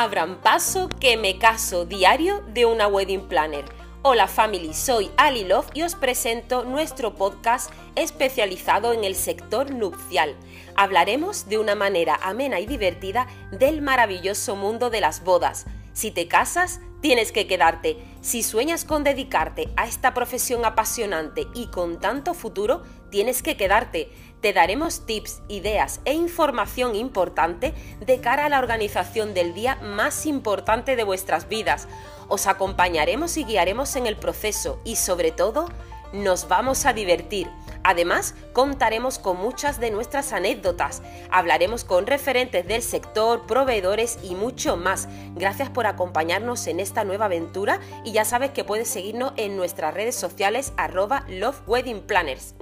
Abran paso que me caso diario de una wedding planner. Hola family, soy Ali Love y os presento nuestro podcast especializado en el sector nupcial. Hablaremos de una manera amena y divertida del maravilloso mundo de las bodas. Si te casas, tienes que quedarte. Si sueñas con dedicarte a esta profesión apasionante y con tanto futuro, tienes que quedarte. Te daremos tips, ideas e información importante de cara a la organización del día más importante de vuestras vidas. Os acompañaremos y guiaremos en el proceso y sobre todo nos vamos a divertir. Además, contaremos con muchas de nuestras anécdotas, hablaremos con referentes del sector, proveedores y mucho más. Gracias por acompañarnos en esta nueva aventura y ya sabes que puedes seguirnos en nuestras redes sociales arroba Love Wedding Planners.